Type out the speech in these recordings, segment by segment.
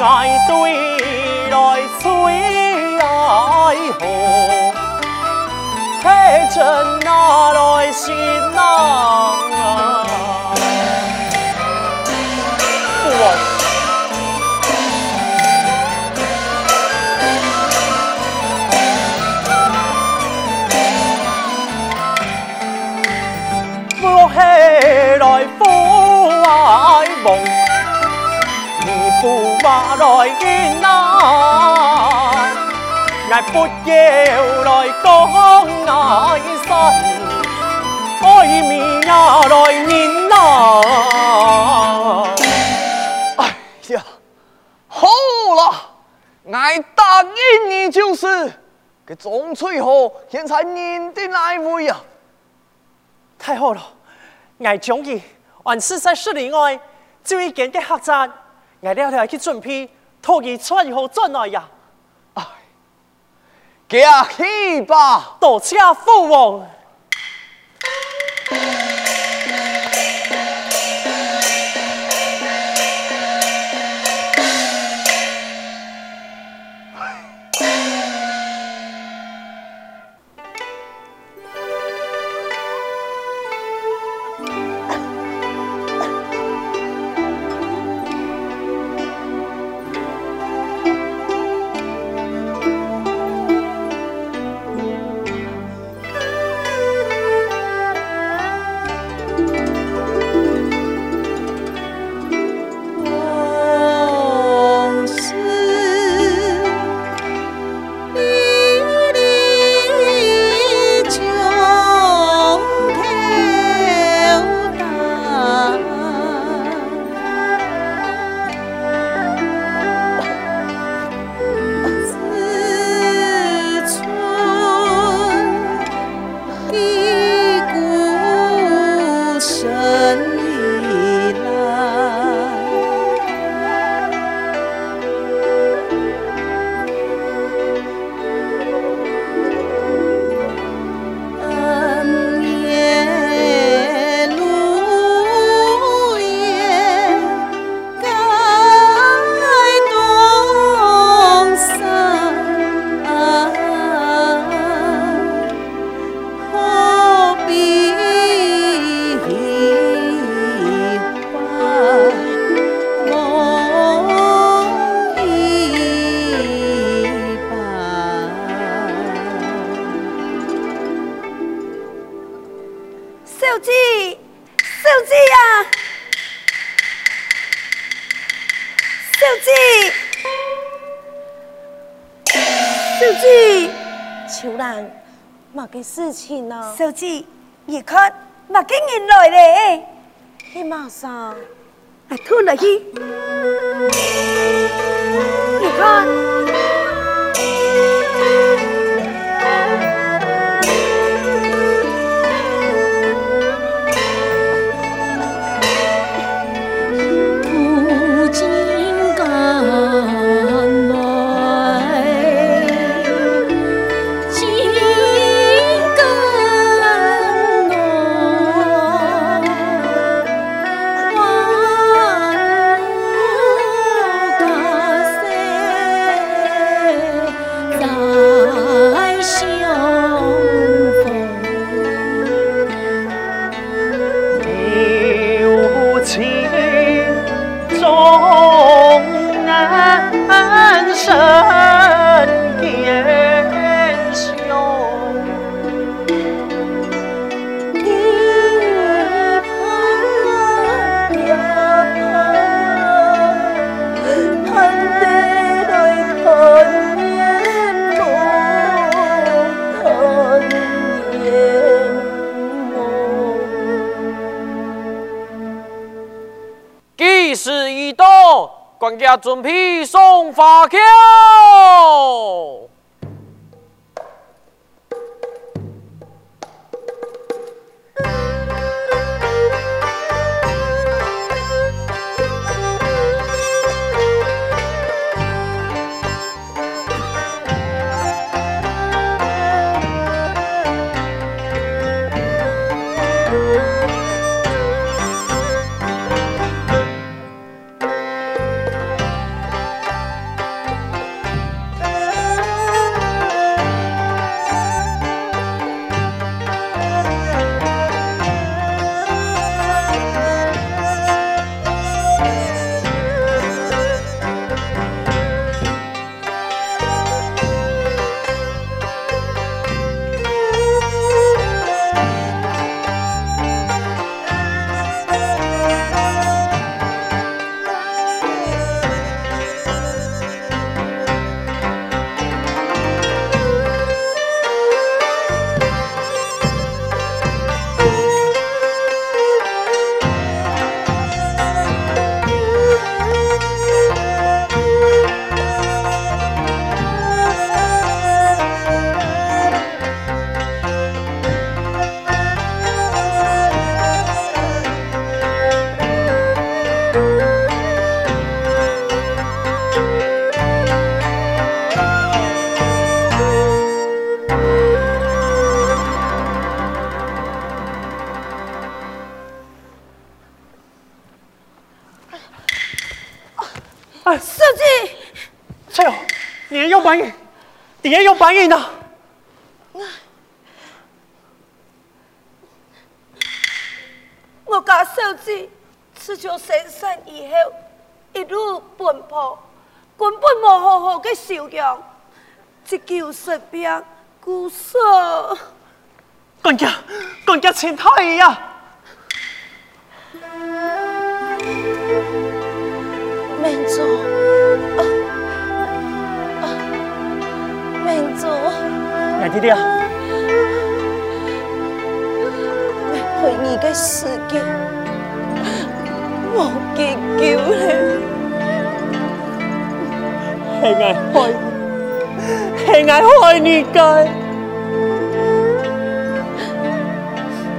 ngại tuy đòi suy lại hồ thế chân na đòi xin nàng. Vua. Vua hề đòi phủ ái bồng. 驸马来忍耐。爷不要来忍痛耐酸。哎，米丫，我忍耐。哎呀，好了，我答应你就是。给钟翠荷现在你的来位呀，太好了，我终于万事在十里外，就一间给客栈。挨了了去准批，托伊穿好转来呀！哎，驾去吧，多谢父王。手机，手机，小兰，某个事情呢？手机，你看，某个年来的，你马上，来偷了滴，你看。时已到，管家准备送法票。呢？我家收子自从新生以后，一路奔波，根本没好好的修养，只求血病骨瘦。管家，管家请退呀。弟弟啊！佢而家事件冇結果咧，係捱開，係捱開呢家，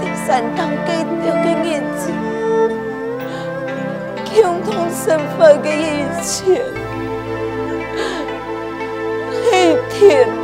第三趟計掉嘅日子，共同生活嘅一切，黑天。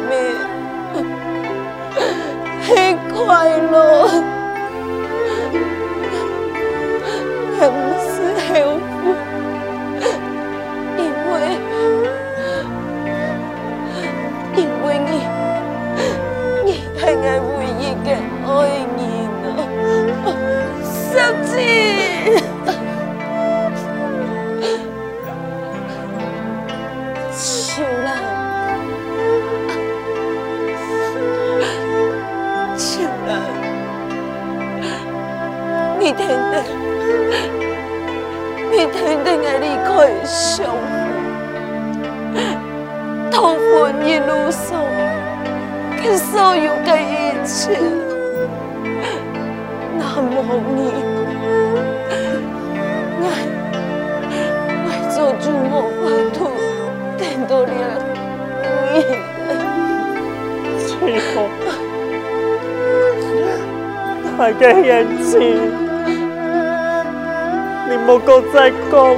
大眼睛，你莫再讲，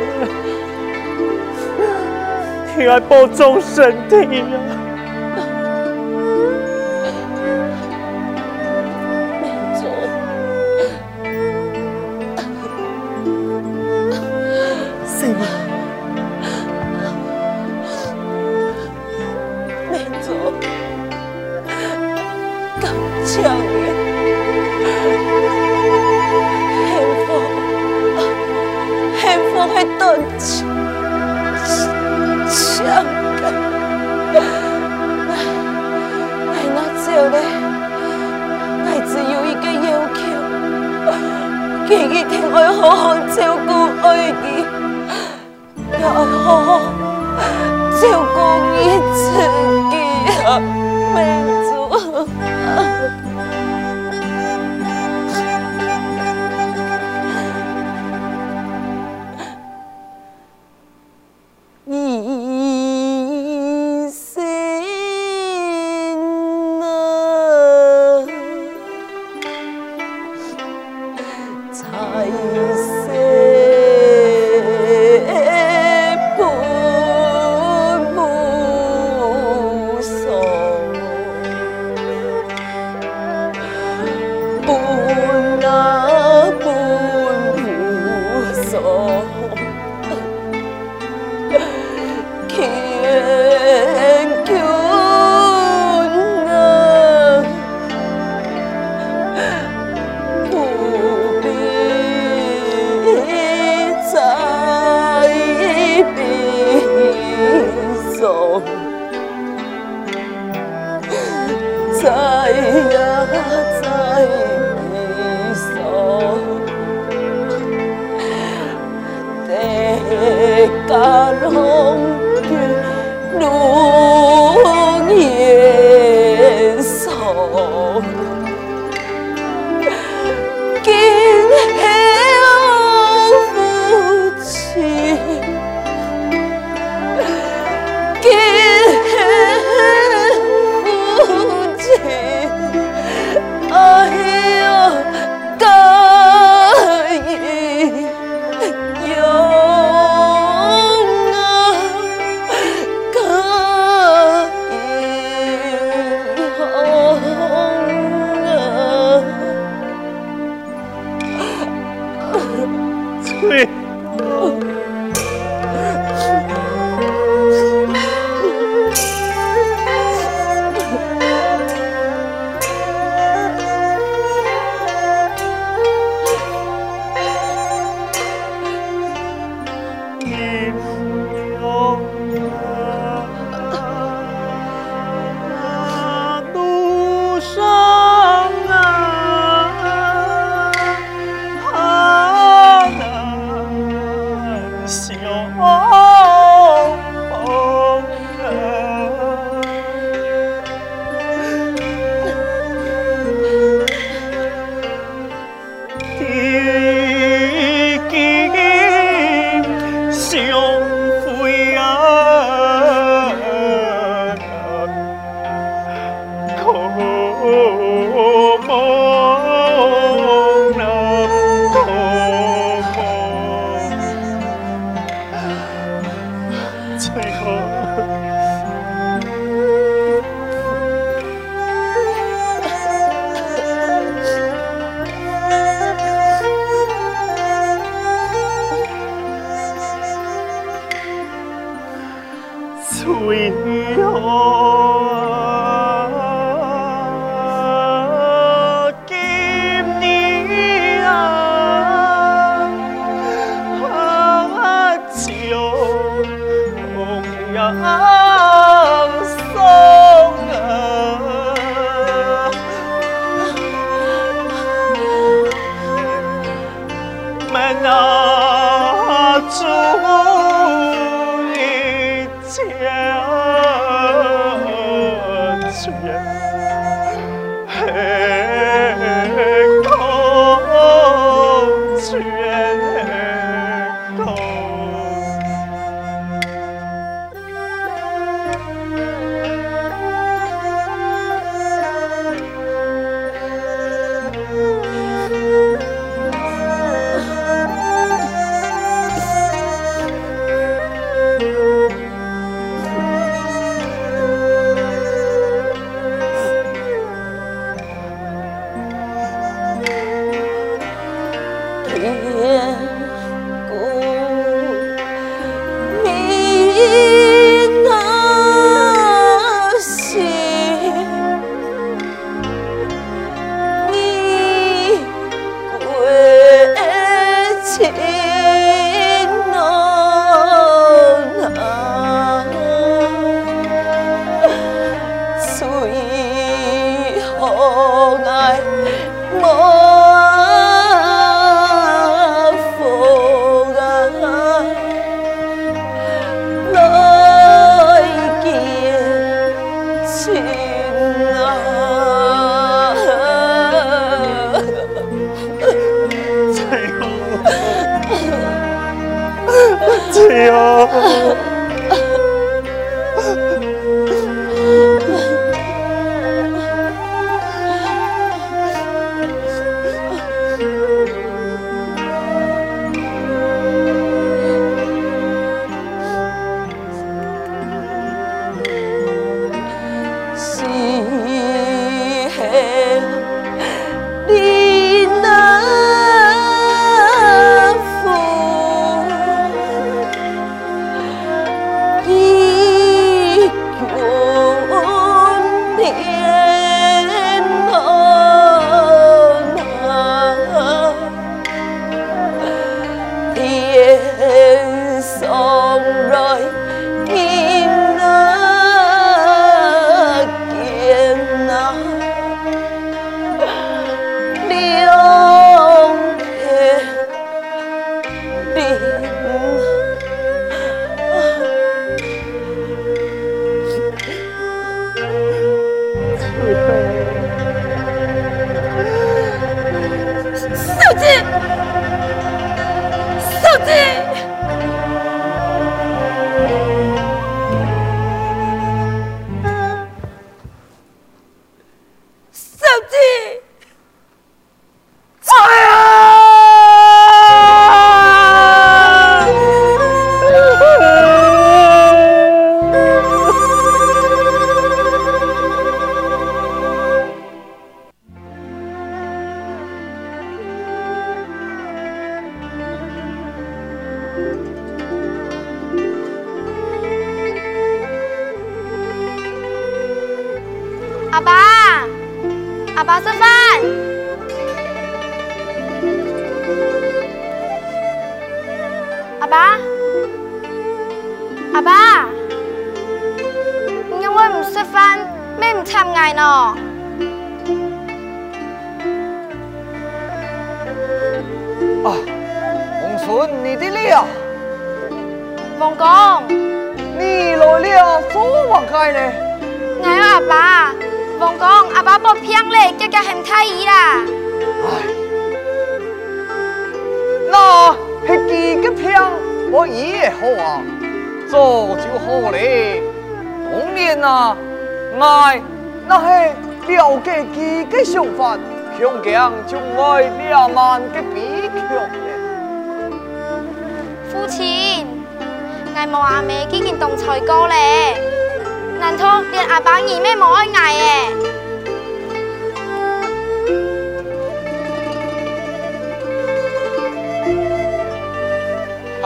要保重身体啊！太。对。梦。be 아빠 선반! 아빠? 아빠? Nhưng mà mình sẽ phan mình làm ngày nọ À Ông Xuân, nì đi lì à con Nì lỗi lì số bằng cái này Ngày à bà Vòng con, à ba bột phiang lệ cho cho hèm thay ý là Nó, hệ kỳ cái phiang, bố ý hề hô à Dô chú hô lệ Đồng niên à, ngài, nó hệ liệu kê kỳ cái sổ phạt Khiông kiang chung ngôi lia man cái bí khiông lệ Phu chín, ngài mò à mẹ ký kinh tổng trời cô lệ 难偷，电啊！包你没爱爱个。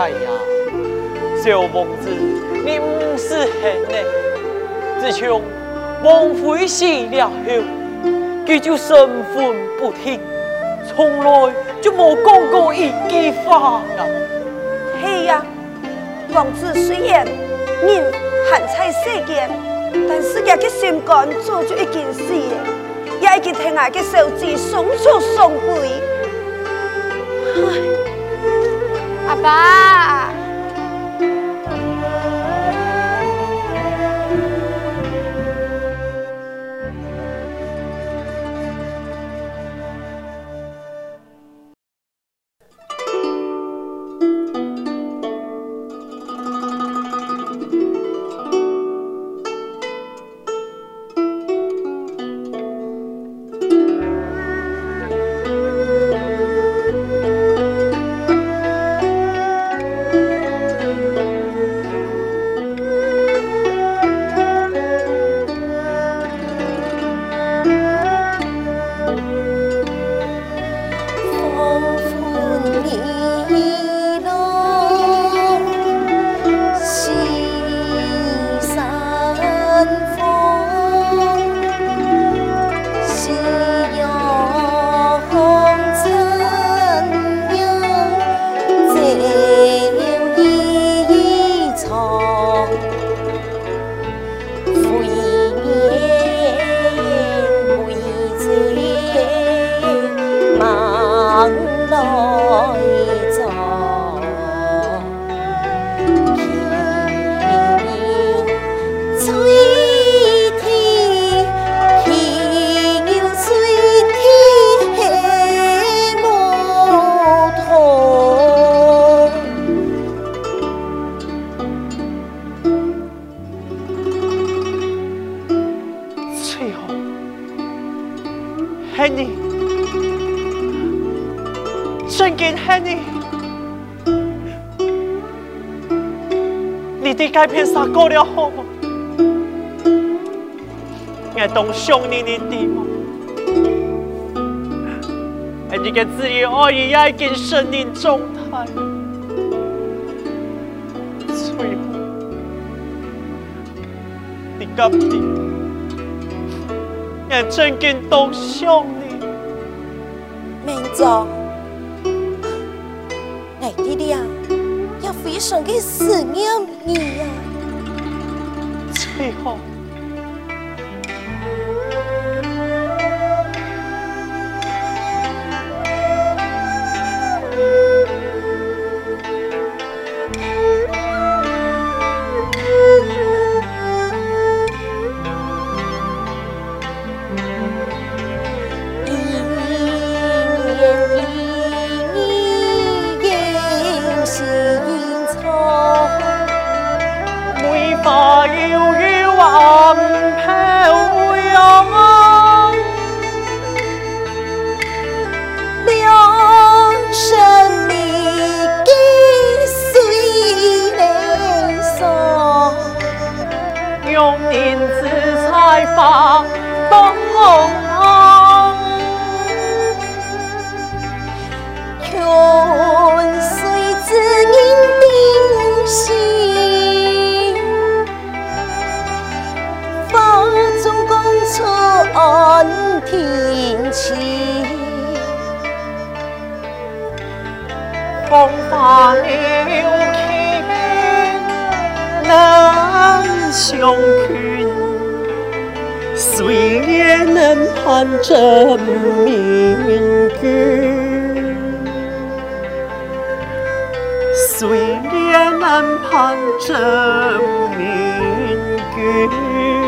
哎呀，小王子，你不是狠呢？自从王妃死了后，他就神魂不听，从来就冇讲过一句话。呀。嘿呀，王子虽然你。惨惨世界，但是也嘅心肝做出一件事，也已经听下嘅受尽双受双悲。阿爸。太偏杀过了好吗？爱当乡里呢滴吗？爱你个自己爱你爱个生命状态，最后，你敢滴？爱真跟当乡里，明总。想给思念你呀，最后。谁也能盼着明天，谁也能盼着明天。